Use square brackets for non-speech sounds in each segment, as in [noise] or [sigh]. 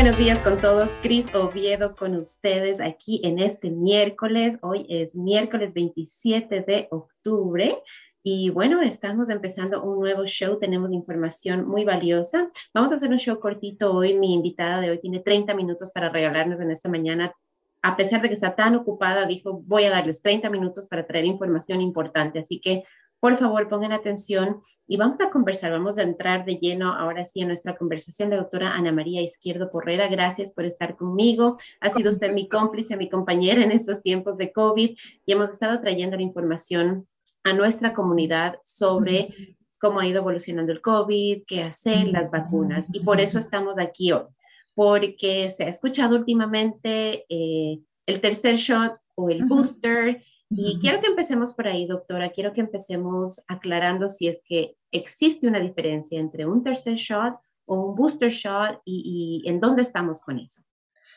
buenos días con todos. Cris Oviedo con ustedes aquí en este miércoles. Hoy es miércoles 27 de octubre. Y bueno, estamos empezando un nuevo show, tenemos información muy valiosa. Vamos a hacer un show cortito hoy. Mi invitada de hoy tiene 30 minutos para regalarnos en esta mañana. A pesar de que está tan ocupada, dijo, voy a darles 30 minutos para traer información importante. Así que por favor, pongan atención y vamos a conversar, vamos a entrar de lleno ahora sí en nuestra conversación. La doctora Ana María Izquierdo Porrera, gracias por estar conmigo. Ha sido usted mi cómplice, mi compañera en estos tiempos de COVID y hemos estado trayendo la información a nuestra comunidad sobre cómo ha ido evolucionando el COVID, qué hacer, las vacunas. Y por eso estamos aquí hoy, porque se ha escuchado últimamente eh, el tercer shot o el booster y quiero que empecemos por ahí, doctora. Quiero que empecemos aclarando si es que existe una diferencia entre un tercer shot o un booster shot y, en dónde estamos con eso.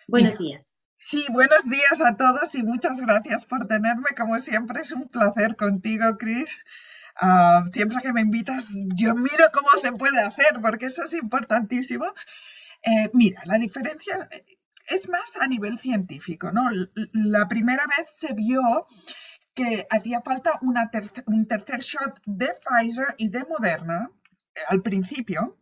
Buenos días. Sí, buenos días a todos y muchas gracias por tenerme. Como siempre, es un placer contigo, Chris. Ah, siempre que me invitas, yo miro cómo se puede hacer, porque eso es importantísimo. Eh, mira, la diferencia es más a nivel científico, ¿no? La primera vez se vio que hacía falta un tercer shot de Pfizer y de Moderna eh, al principio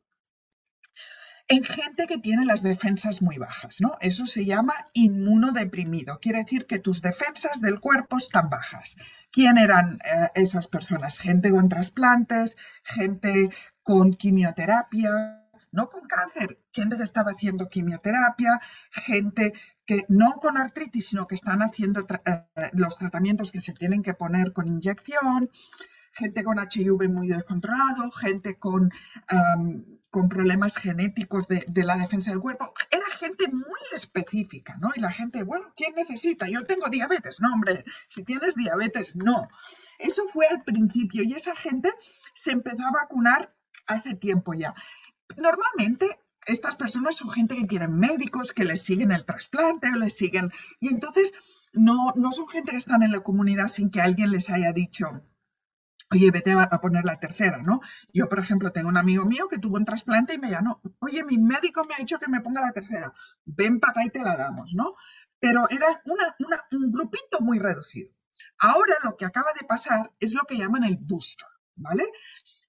en gente que tiene las defensas muy bajas, ¿no? Eso se llama inmunodeprimido. Quiere decir que tus defensas del cuerpo están bajas. ¿Quién eran eh, esas personas? Gente con trasplantes, gente con quimioterapia, no con cáncer, gente que estaba haciendo quimioterapia, gente que no con artritis, sino que están haciendo eh, los tratamientos que se tienen que poner con inyección, gente con HIV muy descontrolado, gente con, con problemas genéticos de, de, la defensa del cuerpo. Era gente muy específica, ¿no? Y la gente, bueno, ¿quién necesita? Yo tengo diabetes. No, hombre, si tienes diabetes, no. Eso fue al principio y esa gente se empezó a vacunar hace tiempo ya. Normalmente estas personas son gente que tienen médicos que les siguen el trasplante o les siguen y entonces no, no son gente que están en la comunidad sin que alguien les haya dicho, oye, vete a, poner la tercera, ¿no? Yo, por ejemplo, tengo un amigo mío que tuvo un trasplante y me llamó, oye, mi médico me ha dicho que me ponga la tercera, ven para acá y te la damos, ¿no? Pero era un grupito muy reducido. Ahora lo que acaba de pasar es lo que llaman el booster, ¿vale?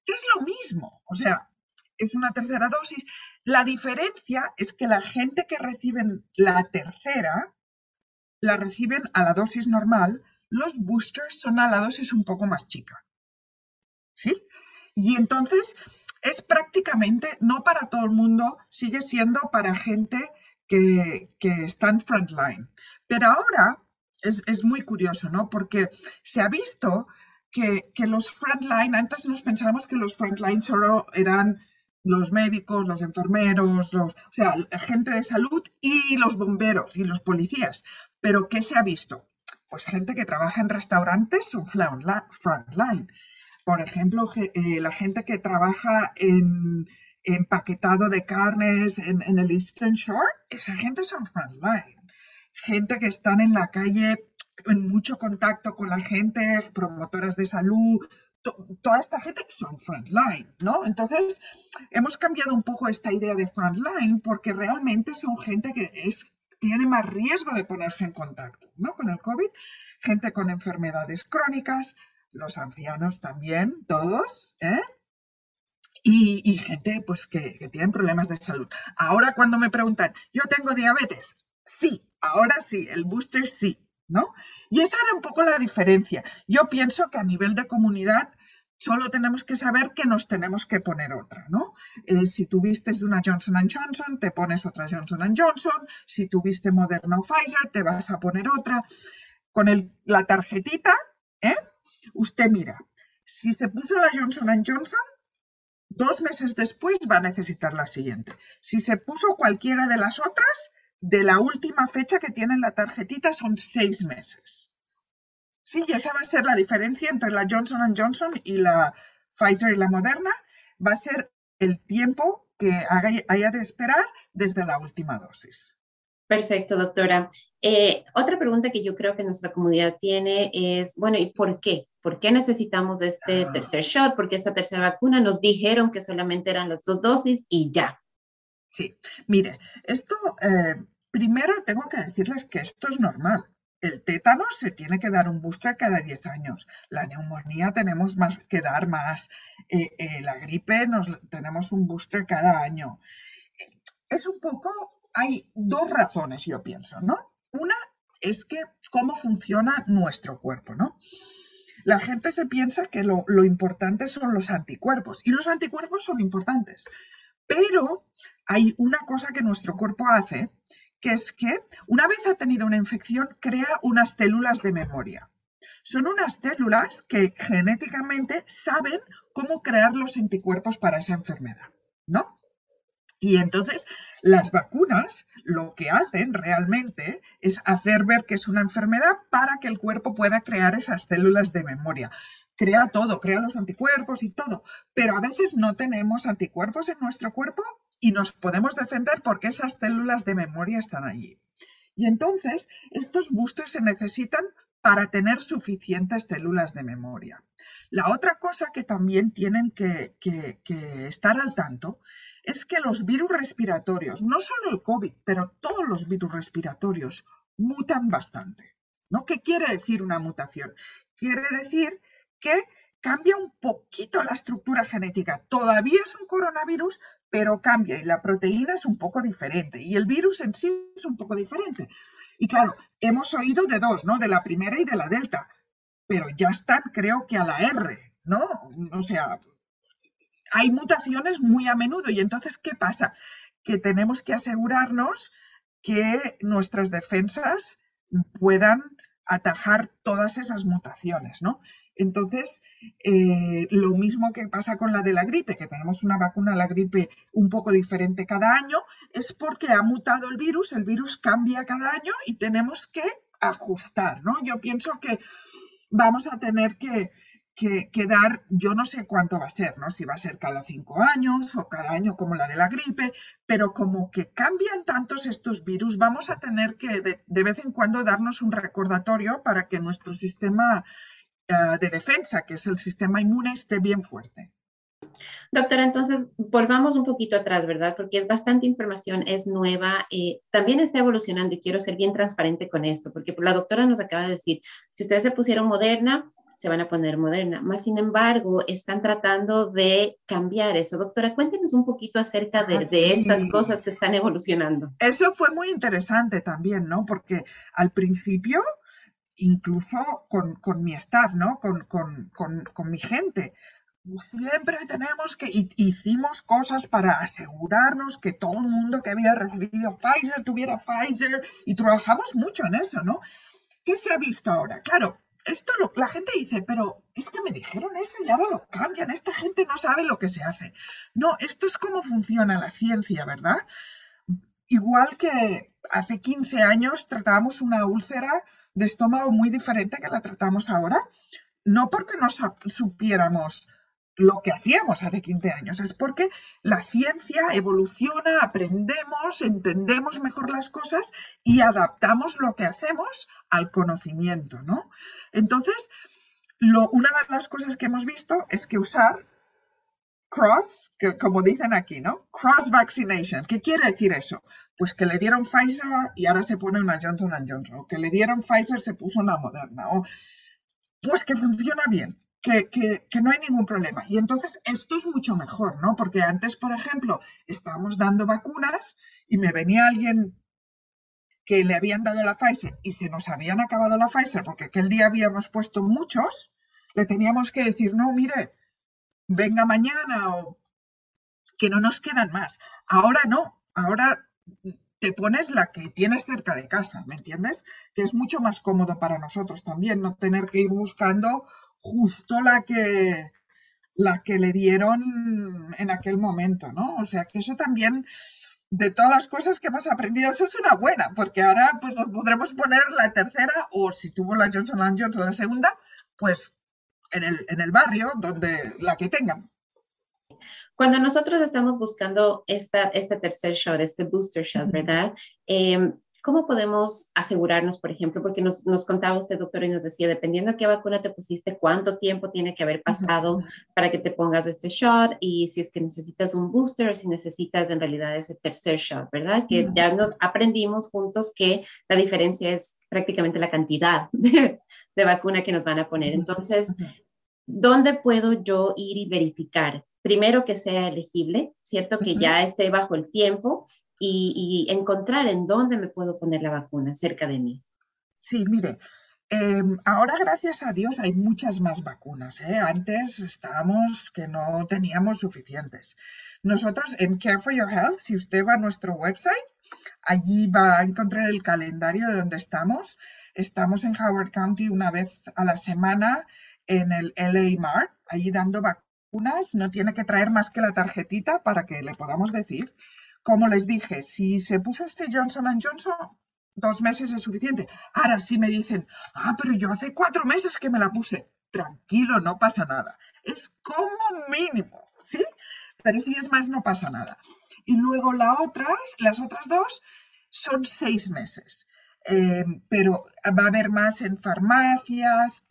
Que es lo mismo, o sea, es una tercera dosis. La diferencia es que la gente que reciben la tercera, la reciben a la dosis normal, los boosters son a la dosis un poco más chica. ¿Sí? Y entonces es prácticamente, no para todo el mundo, sigue siendo para gente que, está en frontline. Pero ahora es, es, muy curioso, ¿no? Porque se ha visto que, que los frontline, antes nos pensábamos que los frontline solo eran los médicos, los enfermeros, los, o sea, gente de salud y los bomberos y los policías. Pero ¿qué se ha visto? Pues gente que trabaja en restaurantes son frontline. Por ejemplo, eh, la gente que trabaja en empaquetado de carnes en, en, el Eastern Shore, esa gente son frontline. Gente que están en la calle en mucho contacto con la gente, promotoras de salud, toda esta gente son frontline, ¿no? Entonces, hemos cambiado un poco esta idea de frontline porque realmente son gente que es, tiene más riesgo de ponerse en contacto, ¿no? Con el COVID, gente con enfermedades crónicas, los ancianos también, todos, ¿eh? Y, gente pues que, que tienen problemas de salud. Ahora cuando me preguntan, ¿yo tengo diabetes? Sí, ahora sí, el booster sí, ¿no? Y esa era un poco la diferencia. Yo pienso que a nivel de comunidad solo tenemos que saber que nos tenemos que poner otra, ¿no? Eh, si tuviste una Johnson Johnson, te pones otra Johnson Johnson. Si tuviste Moderna o Pfizer, te vas a poner otra. Con la tarjetita, ¿eh? Usted mira, si se puso la Johnson Johnson, dos meses después va a necesitar la siguiente. Si se puso cualquiera de las otras, de la última fecha que tiene la tarjetita son seis meses. Sí, y esa va a ser la diferencia entre la Johnson Johnson y la Pfizer y la Moderna. Va a ser el tiempo que haya de esperar desde la última dosis. Perfecto, doctora. Eh, otra pregunta que yo creo que nuestra comunidad tiene es, bueno, ¿y por qué? ¿Por qué necesitamos este ah. tercer shot? Porque esta tercera vacuna nos dijeron que solamente eran las dos dosis y ya. Sí, mire, esto eh, primero tengo que decirles que esto es normal. El tétano se tiene que dar un booster cada 10 años. La neumonía tenemos más que dar más. Eh, eh, la gripe nos tenemos un booster cada año. Es un poco, hay dos razones, yo pienso, ¿no? Una es que cómo funciona nuestro cuerpo, ¿no? La gente se piensa que lo, lo importante son los anticuerpos y los anticuerpos son importantes, pero hay una cosa que nuestro cuerpo hace, que es que una vez ha tenido una infección, crea unas células de memoria. Son unas células que genéticamente saben cómo crear los anticuerpos para esa enfermedad, ¿no? Y entonces las vacunas lo que hacen realmente es hacer ver que es una enfermedad para que el cuerpo pueda crear esas células de memoria crea todo, crea los anticuerpos y todo, pero a veces no tenemos anticuerpos en nuestro cuerpo y nos podemos defender porque esas células de memoria están allí. Y entonces estos boosters se necesitan para tener suficientes células de memoria. La otra cosa que también tienen que, estar al tanto es que los virus respiratorios, no solo el COVID, pero todos los virus respiratorios, mutan bastante. ¿no? ¿Qué quiere decir una mutación? Quiere decir que cambia un poquito la estructura genética. Todavía es un coronavirus, pero cambia y la proteína es un poco diferente y el virus en sí es un poco diferente. Y claro, hemos oído de dos, ¿no? De la primera y de la delta, pero ya están, creo que a la R, ¿no? O sea, hay mutaciones muy a menudo y entonces, ¿qué pasa? Que tenemos que asegurarnos que nuestras defensas puedan atajar todas esas mutaciones, ¿no? Entonces, eh, lo mismo que pasa con la de la gripe, que tenemos una vacuna a la gripe un poco diferente cada año, es porque ha mutado el virus, el virus cambia cada año y tenemos que ajustar, ¿no? Yo pienso que vamos a tener que, que, dar, yo no sé cuánto va a ser, ¿no? Si va a ser cada cinco años o cada año como la de la gripe, pero como que cambian tantos estos virus, vamos a tener que de, de vez en cuando darnos un recordatorio para que nuestro sistema eh, de defensa, que es el sistema inmune, esté bien fuerte. Doctora, entonces volvamos un poquito atrás, ¿verdad? Porque es bastante información, es nueva, eh, también está evolucionando y quiero ser bien transparente con esto, porque la doctora nos acaba de decir, si ustedes se pusieron moderna, se van a poner moderna. Más sin embargo, están tratando de cambiar eso. Doctora, cuéntenos un poquito acerca de, ah, de esas cosas que están evolucionando. Eso fue muy interesante también, ¿no? Porque al principio incluso con, mi staff, ¿no? Con, mi gente. Siempre tenemos que, hicimos cosas para asegurarnos que todo el mundo que había recibido Pfizer tuviera Pfizer y trabajamos mucho en eso, ¿no? ¿Qué se ha visto ahora? Claro, esto lo, la gente dice, pero es que me dijeron eso y ahora lo cambian, esta gente no sabe lo que se hace. No, esto es cómo funciona la ciencia, ¿verdad? Igual que hace 15 años tratábamos una úlcera de estómago muy diferente que la tratamos ahora, no porque no supiéramos lo que hacíamos hace 15 años, es porque la ciencia evoluciona, aprendemos, entendemos mejor las cosas y adaptamos lo que hacemos al conocimiento, ¿no? Entonces, lo, una de las cosas que hemos visto es que usar cross, que como dicen aquí, ¿no? Cross vaccination. ¿Qué quiere decir eso? Pues que le dieron Pfizer y ahora se pone una Johnson Johnson. O que le dieron Pfizer se puso una Moderna. O pues que funciona bien. Que, no hay ningún problema. Y entonces esto es mucho mejor, ¿no? Porque antes, por ejemplo, estábamos dando vacunas y me venía alguien que le habían dado la Pfizer y se nos habían acabado la Pfizer porque aquel día habíamos puesto muchos, le teníamos que decir, no, mire, venga mañana o que no nos quedan más. Ahora no, ahora te pones la que tienes cerca de casa, ¿me entiendes? Que es mucho más cómodo para nosotros también, no tener que ir buscando justo la que la que le dieron en aquel momento, ¿no? O sea que eso también, de todas las cosas que hemos aprendido, eso es una buena, porque ahora pues nos podremos poner la tercera o si tuvo la Johnson Johnson la segunda, pues en el, en el barrio donde la que tengan. Cuando nosotros estamos buscando esta, este tercer shot, este booster shot, ¿verdad? Em, ¿cómo podemos asegurarnos, por ejemplo, porque nos, nos contaba usted, doctor, y nos decía, dependiendo de qué vacuna te pusiste, cuánto tiempo tiene que haber pasado para que te pongas este shot y si es que necesitas un booster o si necesitas en realidad ese tercer shot, ¿verdad? Que ya nos aprendimos juntos que la diferencia es prácticamente la cantidad [laughs] de, de vacuna que nos van a poner. Entonces, ¿dónde puedo yo ir y verificar? Primero que sea elegible, ¿cierto? Que ya esté bajo el tiempo y, encontrar en dónde me puedo poner la vacuna cerca de mí. Sí, mire, em, ahora gracias a Dios hay muchas más vacunas. ¿eh? Antes estábamos que no teníamos suficientes. Nosotros en Care for Your Health, si usted va a nuestro website, allí va a encontrar el calendario de donde estamos. Estamos en Howard County una vez a la semana en el LA Mart, allí dando vacunas. No tiene que traer más que la tarjetita para que le podamos decir. Como les dije, si se puso este Johnson Johnson, dos meses es suficiente. Ahora sí me dicen, ah, pero yo hace cuatro meses que me la puse. Tranquilo, no pasa nada. Es como mínimo, ¿sí? Pero si es más, no pasa nada. Y luego la otras, las otras dos son seis meses. Eh, pero va a haber más en farmacias,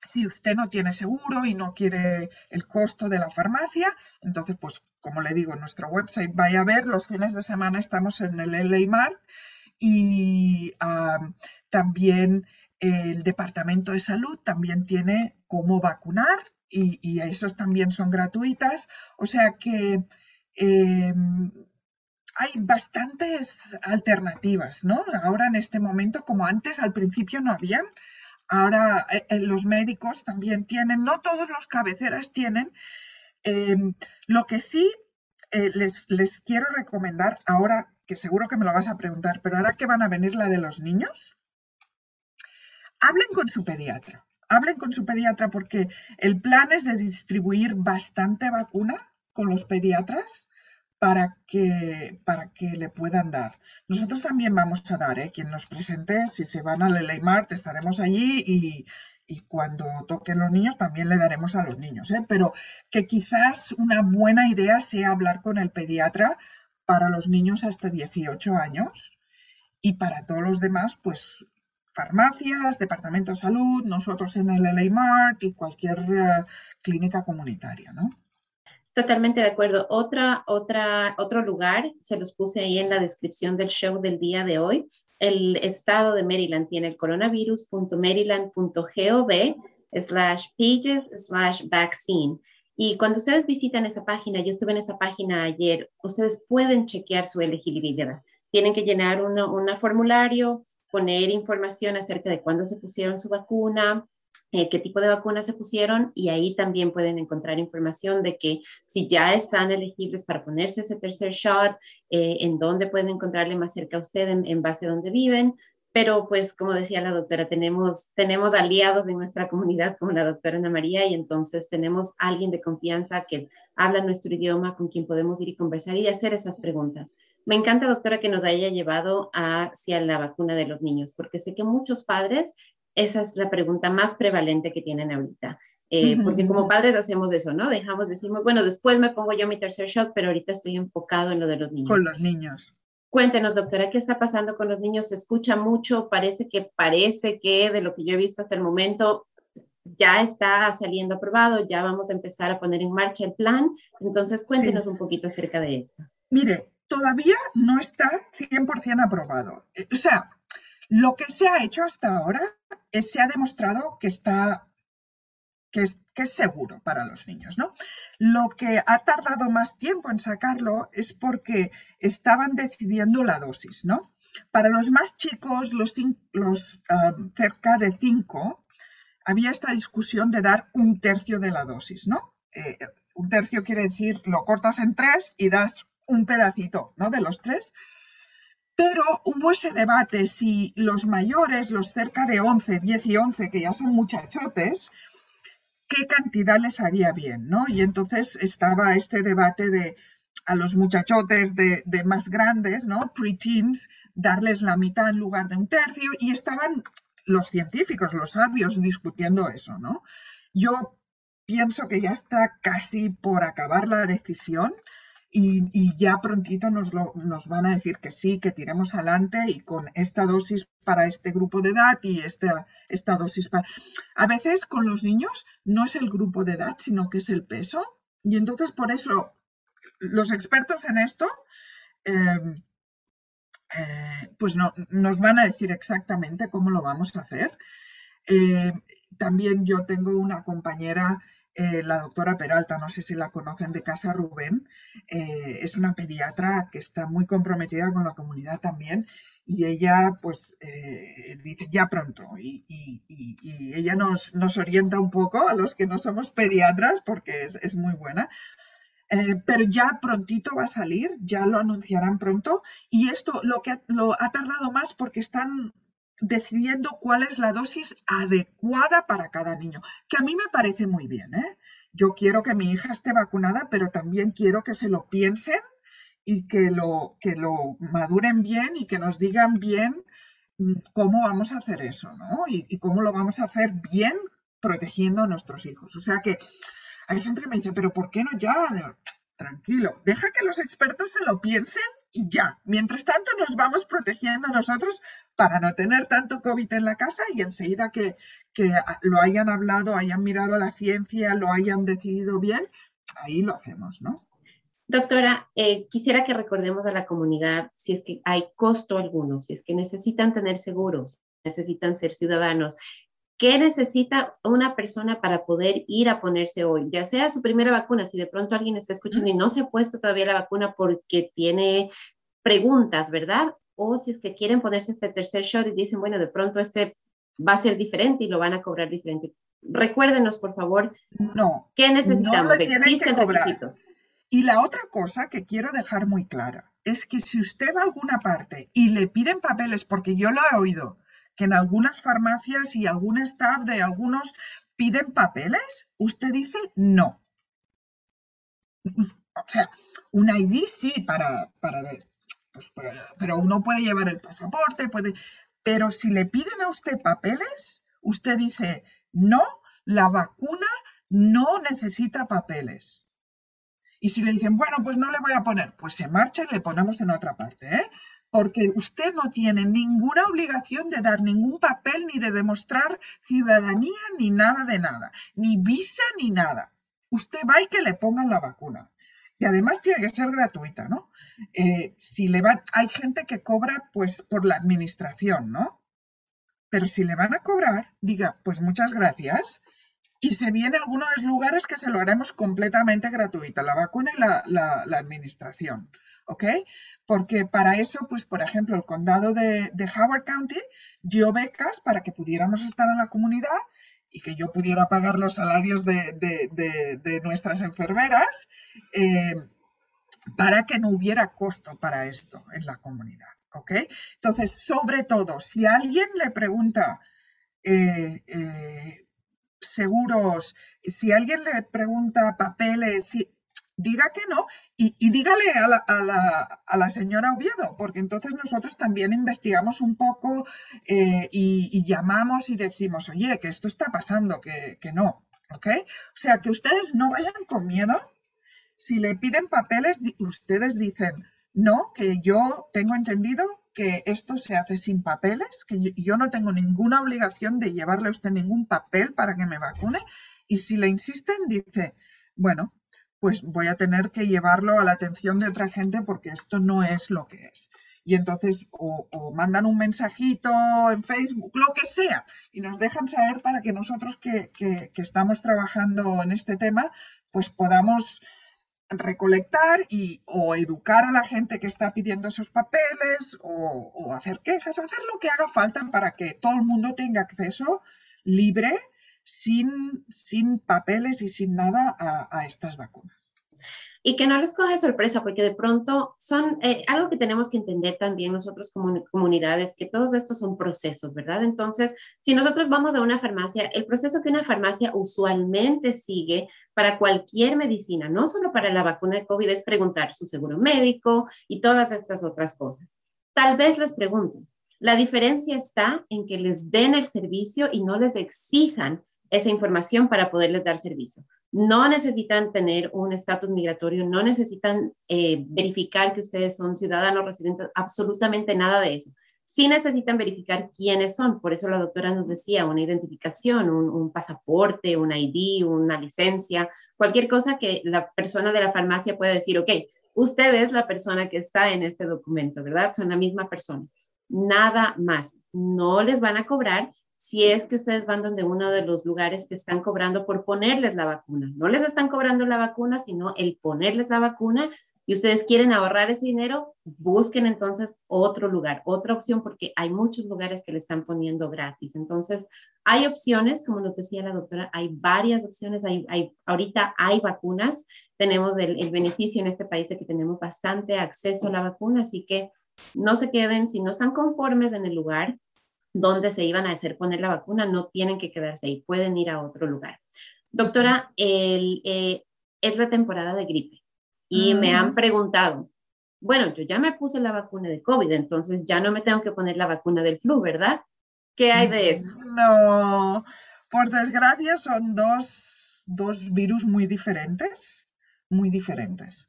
si usted no tiene seguro y no quiere el costo de la farmacia, entonces, pues, como le digo, en nuestro website vaya a ver, los fines de semana estamos en el LA y también el Departamento de Salud también tiene cómo vacunar y, y esas también son gratuitas. O sea que em, hay bastantes alternativas, ¿no? Ahora en este momento, como antes al principio no habían, Ahora eh, eh, los médicos también tienen, no todos los cabeceras tienen. Em, lo que sí eh, les, les quiero recomendar ahora, que seguro que me lo vas a preguntar, pero ahora que van a venir la de los niños, hablen con su pediatra. Hablen con su pediatra porque el plan es de distribuir bastante vacuna con los pediatras para que, para que le puedan dar. Nosotros también vamos a dar, ¿eh? quien nos presente, si se van al LA estaremos allí y, cuando toquen los niños también le daremos a los niños, ¿eh? pero que quizás una buena idea sea hablar con el pediatra para los niños hasta 18 años y para todos los demás, pues farmacias, departamento de salud, nosotros en el LA Mart y cualquier eh, clínica comunitaria, ¿no? Totalmente de acuerdo. Otra, otra, otro lugar, se los puse ahí en la descripción del show del día de hoy. El estado de Maryland tiene el coronavirus.maryland.gov slash pages slash vaccine. Y cuando ustedes visitan esa página, yo estuve en esa página ayer, ustedes pueden chequear su elegibilidad. Tienen que llenar un formulario, poner información acerca de cuándo se pusieron su vacuna, eh, qué tipo de vacunas se pusieron y ahí también pueden encontrar información de que si ya están elegibles para ponerse ese tercer shot, eh, en dónde pueden encontrarle más cerca a usted en, base a dónde viven. Pero pues como decía la doctora, tenemos, tenemos aliados en nuestra comunidad como la doctora Ana María y entonces tenemos alguien de confianza que habla nuestro idioma con quien podemos ir y conversar y hacer esas preguntas. Me encanta, doctora, que nos haya llevado hacia la vacuna de los niños, porque sé que muchos padres esa es la pregunta más prevalente que tienen ahorita. Eh, porque como padres hacemos eso, ¿no? Dejamos, decimos, bueno, después me pongo yo mi tercer shot, pero ahorita estoy enfocado en lo de los niños. Con los niños. Cuéntenos, doctora, ¿qué está pasando con los niños? Se escucha mucho, parece que, parece que de lo que yo he visto hasta el momento ya está saliendo aprobado, ya vamos a empezar a poner en marcha el plan. Entonces, cuéntenos un poquito acerca de esto. Mire, todavía no está 100% aprobado. Eh, o sea, lo que se ha hecho hasta ahora es, se ha demostrado que está que es, seguro para los niños, ¿no? Lo que ha tardado más tiempo en sacarlo es porque estaban decidiendo la dosis, ¿no? Para los más chicos, los, um, cerca de 5, había esta discusión de dar un tercio de la dosis, ¿no? Eh, un tercio quiere decir lo cortas en tres y das un pedacito, ¿no? De los tres. Pero hubo ese debate si los mayores, los cerca de 11, 10 y 11, que ya son muchachotes, qué cantidad les haría bien, ¿no? Y entonces estaba este debate de a los muchachotes de, más grandes, ¿no? Preteens, darles la mitad en lugar de un tercio, y estaban los científicos, los sabios, discutiendo eso, ¿no? Yo pienso que ya está casi por acabar la decisión y, ya prontito nos, nos van a decir que sí, que tiremos adelante y con esta dosis para este grupo de edad y esta, esta dosis para... A veces con los niños no es el grupo de edad, sino que es el peso. Y entonces por eso los expertos en esto em, eh, pues no, nos van a decir exactamente cómo lo vamos a hacer. Eh, también yo tengo una compañera eh, la doctora Peralta, no sé si la conocen de Casa Rubén, eh, es una pediatra que está muy comprometida con la comunidad también y ella pues eh, dice ya pronto y, ella nos, nos, orienta un poco a los que no somos pediatras porque es, muy buena. pero ya prontito va a salir, ya lo anunciarán pronto y esto lo que lo ha tardado más porque están decidiendo cuál es la dosis adecuada para cada niño, que a mí me parece muy bien. ¿eh? Yo quiero que mi hija esté vacunada, pero también quiero que se lo piensen y que lo, que lo maduren bien y que nos digan bien mm, cómo vamos a hacer eso, ¿no? Y, y cómo lo vamos a hacer bien protegiendo a nuestros hijos. O sea que hay gente que me dice, pero ¿por qué no ya? Tranquilo, deja que los expertos se lo piensen y ya. Mientras tanto nos vamos protegiendo nosotros para no tener tanto COVID en la casa y enseguida que, lo hayan hablado, hayan mirado la ciencia, lo hayan decidido bien, ahí lo hacemos, ¿no? Doctora, eh, quisiera que recordemos a la comunidad si es que hay costo alguno, si es que necesitan tener seguros, necesitan ser ciudadanos, ¿Qué necesita una persona para poder ir a ponerse hoy? Ya sea su primera vacuna, si de pronto alguien está escuchando y no se ha puesto todavía la vacuna porque tiene preguntas, ¿verdad? O si es que quieren ponerse este tercer shot y dicen, bueno, de pronto este va a ser diferente y lo van a cobrar diferente. Recuérdenos, por favor, no, ¿qué necesitamos? ¿Existen requisitos? Y la otra cosa que quiero dejar muy clara es que si usted va a alguna parte y le piden papeles, porque yo lo he oído, que en algunas farmacias y algún staff de algunos piden papeles, usted dice no. O sea, un ID sí para, pues para, pero uno puede llevar el pasaporte, puede, pero si le piden a usted papeles, usted dice no, la vacuna no necesita papeles. Y si le dicen, bueno, pues no le voy a poner, pues se marcha y le ponemos en otra parte, ¿eh? porque usted no tiene ninguna obligación de dar ningún papel ni de demostrar ciudadanía ni nada de nada, ni visa ni nada. Usted va y que le pongan la vacuna. Y además tiene que ser gratuita, ¿no? Eh, si le van, hay gente que cobra pues por la administración, ¿no? Pero si le van a cobrar, diga, pues muchas gracias. Y se viene algunos lugares que se lo haremos completamente gratuita, la vacuna y la, administración. ¿ok? Porque para eso, pues, por ejemplo, el condado de, Howard County dio becas para que pudiéramos estar en la comunidad y que yo pudiera pagar los salarios de, nuestras enfermeras eh, para que no hubiera costo para esto en la comunidad, ¿ok? Entonces, sobre todo, si alguien le pregunta... Eh, eh, seguros, si alguien le pregunta papeles, diga que no y, dígale a la, a, la, a la, señora Oviedo, porque entonces nosotros también investigamos un poco eh, y, llamamos y decimos, oye, que esto está pasando, que, que no, ¿ok? O sea, que ustedes no vayan con miedo. Si le piden papeles, ustedes dicen, no, que yo tengo entendido que esto se hace sin papeles, que yo no tengo ninguna obligación de llevarle a usted ningún papel para que me vacune. Y si le insisten, dice, bueno, pues voy a tener que llevarlo a la atención de otra gente porque esto no es lo que es. Y entonces o, mandan un mensajito en Facebook, lo que sea, y nos dejan saber para que nosotros que, estamos trabajando en este tema, pues podamos recolectar y o educar a la gente que está pidiendo esos papeles o, o hacer quejas o hacer lo que haga falta para que todo el mundo tenga acceso libre sin, sin papeles y sin nada a, estas vacunas. Y que no les coge sorpresa, porque de pronto son eh, algo que tenemos que entender también nosotros como comunidades, que todos estos son procesos, ¿verdad? Entonces, si nosotros vamos a una farmacia, el proceso que una farmacia usualmente sigue para cualquier medicina, no solo para la vacuna de COVID, es preguntar su seguro médico y todas estas otras cosas. Tal vez les pregunten. La diferencia está en que les den el servicio y no les exijan esa información para poderles dar servicio. No necesitan tener un estatus migratorio, no necesitan eh, verificar que ustedes son ciudadanos residentes, absolutamente nada de eso. Sí necesitan verificar quiénes son, por eso la doctora nos decía una identificación, un, un pasaporte, un ID, una licencia, cualquier cosa que la persona de la farmacia pueda decir, ok, usted es la persona que está en este documento, ¿verdad? Son la misma persona. Nada más. No les van a cobrar si es que ustedes van donde uno de los lugares que están cobrando por ponerles la vacuna. No les están cobrando la vacuna, sino el ponerles la vacuna y ustedes quieren ahorrar ese dinero, busquen entonces otro lugar, otra opción, porque hay muchos lugares que le están poniendo gratis. Entonces, hay opciones, como nos decía la doctora, hay varias opciones. Hay, ahorita hay vacunas. Tenemos el beneficio en este país de que tenemos bastante acceso a la vacuna, así que no se queden, si no están conformes en el lugar, donde se iban a hacer poner la vacuna, no tienen que quedarse ahí, pueden ir a otro lugar. Doctora, el, eh, es la temporada de gripe y me han preguntado, bueno, yo ya me puse la vacuna de COVID, entonces ya no me tengo que poner la vacuna del flu, ¿verdad? ¿Qué hay de eso? No, por desgracia son dos, dos virus muy diferentes, muy diferentes.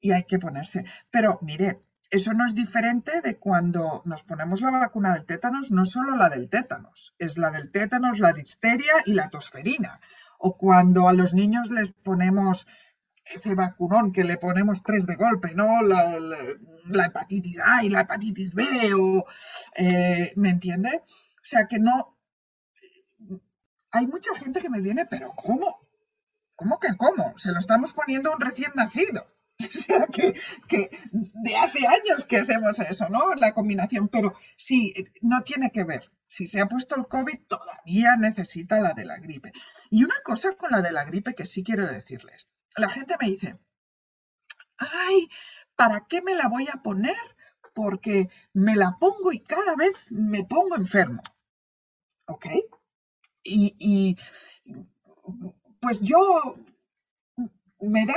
Y hay que ponerse. Pero mire, eso no es diferente de cuando nos ponemos la vacuna del tétanos, no solo la del tétanos, es la del tétanos, la disteria y la tosferina. O cuando a los niños les ponemos ese vacunón que le ponemos tres de golpe, ¿no? La, hepatitis A y la hepatitis B, o, eh, ¿me entiende? O sea que no... Hay mucha gente que me viene, pero ¿cómo? ¿Cómo que cómo? Se lo estamos poniendo a un recién nacido. [laughs] O sea, que, de hace años que hacemos eso, ¿no? La combinación, pero sí, no tiene que ver. Si se ha puesto el COVID, todavía necesita la de la gripe. Y una cosa con la de la gripe que sí quiero decirles. La gente me dice, ay, ¿para qué me la voy a poner? Porque me la pongo y cada vez me pongo enfermo. ¿Ok? Y, y pues yo me da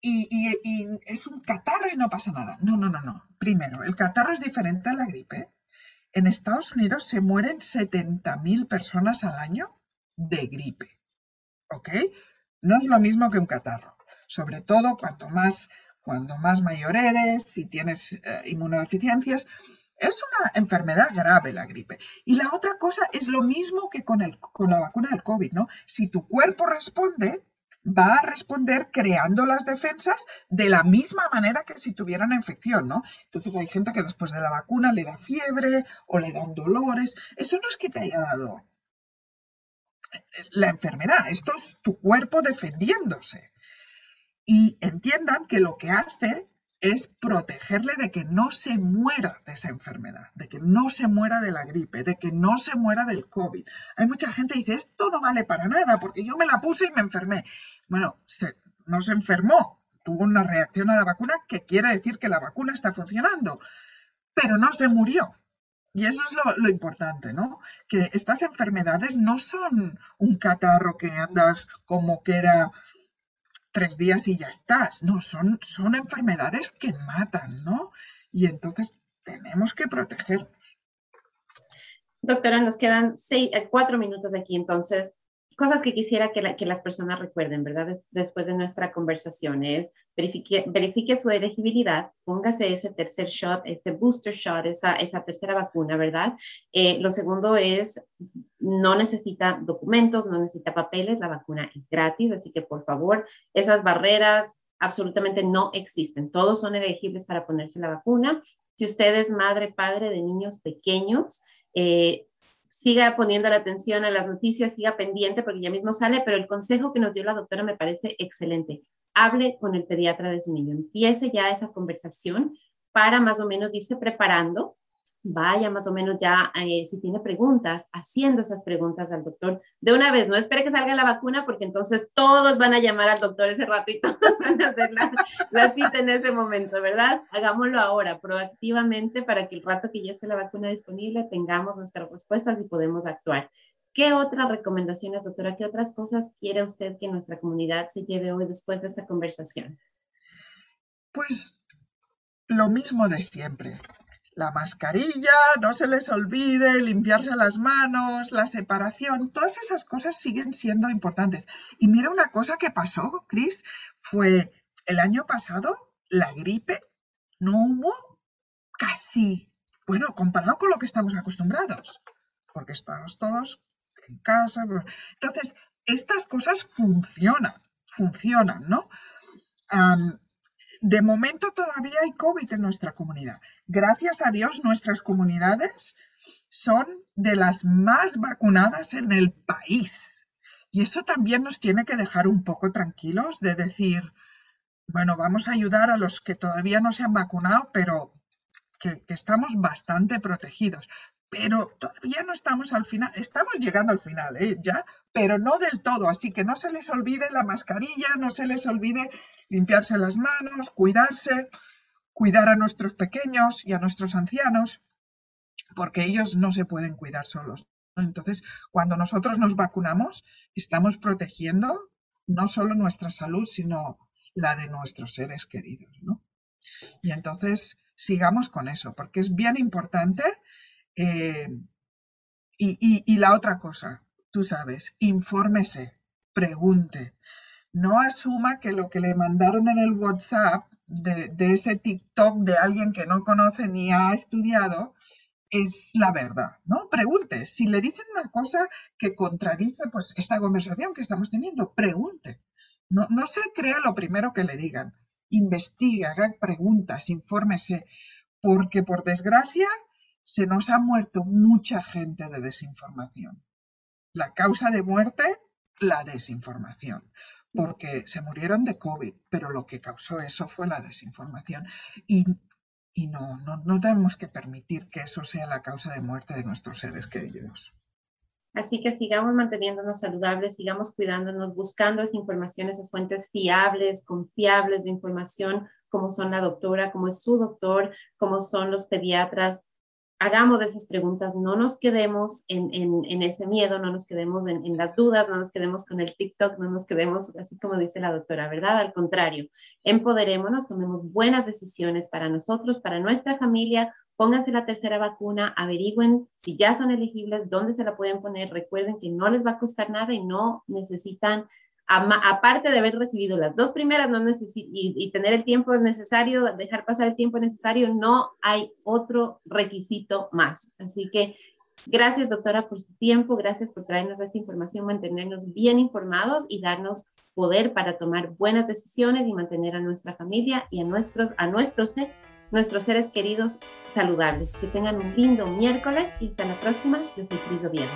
y, es un catarro y no pasa nada. No, no, no, no. Primero, el catarro es diferente a la gripe. En Estados Unidos se mueren 70.000 personas al año de gripe. ¿Ok? No es lo mismo que un catarro. Sobre todo cuanto más, cuando más mayor eres, si tienes eh, inmunodeficiencias. Es una enfermedad grave la gripe. Y la otra cosa es lo mismo que con, el, con la vacuna del COVID, ¿no? Si tu cuerpo responde, va a responder creando las defensas de la misma manera que si tuviera una infección, ¿no? Entonces hay gente que después de la vacuna le da fiebre o le dan dolores. Eso no es que te haya dado la enfermedad, esto es tu cuerpo defendiéndose. Y entiendan que lo que hace es protegerle de que no se muera de esa enfermedad, de que no se muera de la gripe, de que no se muera del COVID. Hay mucha gente que dice, esto no vale para nada porque yo me la puse y me enfermé. Bueno, no se enfermó, tuvo una reacción a la vacuna que quiere decir que la vacuna está funcionando, pero no se murió. Y eso es lo, lo, importante, ¿no? Que estas enfermedades no son un catarro que andas como que era tres días y ya estás. No, son, son enfermedades que matan, ¿no? Y entonces tenemos que protegernos. Doctora, nos quedan seis, eh, cuatro minutos aquí, entonces cosas que quisiera que, que, las personas recuerden, ¿verdad? después de nuestra conversación es verifique, verifique, su elegibilidad, póngase ese tercer shot, ese booster shot, esa, esa tercera vacuna, ¿verdad? Eh, lo segundo es, no necesita documentos, no necesita papeles, la vacuna es gratis, así que por favor, esas barreras absolutamente no existen. Todos son elegibles para ponerse la vacuna. Si usted es madre, padre de niños pequeños, eh, siga poniendo la atención a las noticias, siga pendiente porque ya mismo sale, pero el consejo que nos dio la doctora me parece excelente. Hable con el pediatra de su niño, empiece ya esa conversación para más o menos irse preparando vaya más o menos ya, eh, si tiene preguntas, haciendo esas preguntas al doctor de una vez. No espere que salga la vacuna porque entonces todos van a llamar al doctor ese rato y [laughs] todos van a hacer la, la cita en ese momento, ¿verdad? Hagámoslo ahora, proactivamente, para que el rato que ya esté la vacuna disponible tengamos nuestras respuestas y podemos actuar. ¿Qué otras recomendaciones, doctora? ¿Qué otras cosas quiere usted que nuestra comunidad se lleve hoy después de esta conversación? Pues lo mismo de siempre la mascarilla, no se les olvide limpiarse las manos, la separación, todas esas cosas siguen siendo importantes. Y mira una cosa que pasó, Cris, fue el año pasado la gripe, no hubo casi, bueno, comparado con lo que estamos acostumbrados, porque estamos todos en casa. Entonces, estas cosas funcionan, funcionan, ¿no? De momento todavía hay COVID en nuestra comunidad. Gracias a Dios, nuestras comunidades son de las más vacunadas en el país. Y eso también nos tiene que dejar un poco tranquilos de decir, bueno, vamos a ayudar a los que todavía no se han vacunado, pero que, estamos bastante protegidos. Pero todavía no estamos al final, estamos llegando al final, ¿eh? ya, pero no del todo. Así que no se les olvide la mascarilla, no se les olvide limpiarse las manos, cuidarse, cuidar a nuestros pequeños y a nuestros ancianos, porque ellos no se pueden cuidar solos. Entonces, cuando nosotros nos vacunamos, estamos protegiendo no solo nuestra salud, sino la de nuestros seres queridos, ¿no? Y entonces sigamos con eso, porque es bien importante. Eh, y, la otra cosa, tú sabes, infórmese, pregunte. No asuma que lo que le mandaron en el WhatsApp de, ese TikTok de alguien que no conoce ni ha estudiado es la verdad, ¿no? Pregunte. Si le dicen una cosa que contradice pues esta conversación que estamos teniendo, pregunte. No, no se crea lo primero que le digan. Investigue, haga preguntas, infórmese, porque por desgracia se nos ha muerto mucha gente de desinformación. La causa de muerte, la desinformación, porque se murieron de COVID, pero lo que causó eso fue la desinformación. Y, no, no, no tenemos que permitir que eso sea la causa de muerte de nuestros seres queridos. Así que sigamos manteniéndonos saludables, sigamos cuidándonos, buscando esa información, esas fuentes fiables, confiables de información, como son la doctora, como es su doctor, como son los pediatras. Hagamos esas preguntas, no nos quedemos en, en, ese miedo, no nos quedemos en, en, las dudas, no nos quedemos con el TikTok, no nos quedemos así como dice la doctora, ¿verdad? Al contrario, empoderémonos, tomemos buenas decisiones para nosotros, para nuestra familia, pónganse la tercera vacuna, averigüen si ya son elegibles, dónde se la pueden poner, recuerden que no les va a costar nada y no necesitan, aparte de haber recibido las dos primeras no y, y, tener el tiempo necesario, dejar pasar el tiempo necesario, no hay otro requisito más. Así que gracias doctora por su tiempo, gracias por traernos esta información, mantenernos bien informados y darnos poder para tomar buenas decisiones y mantener a nuestra familia y a nuestros, a nuestros nuestros seres queridos saludables. Que tengan un lindo miércoles y hasta la próxima. Yo soy Cris Oviedo.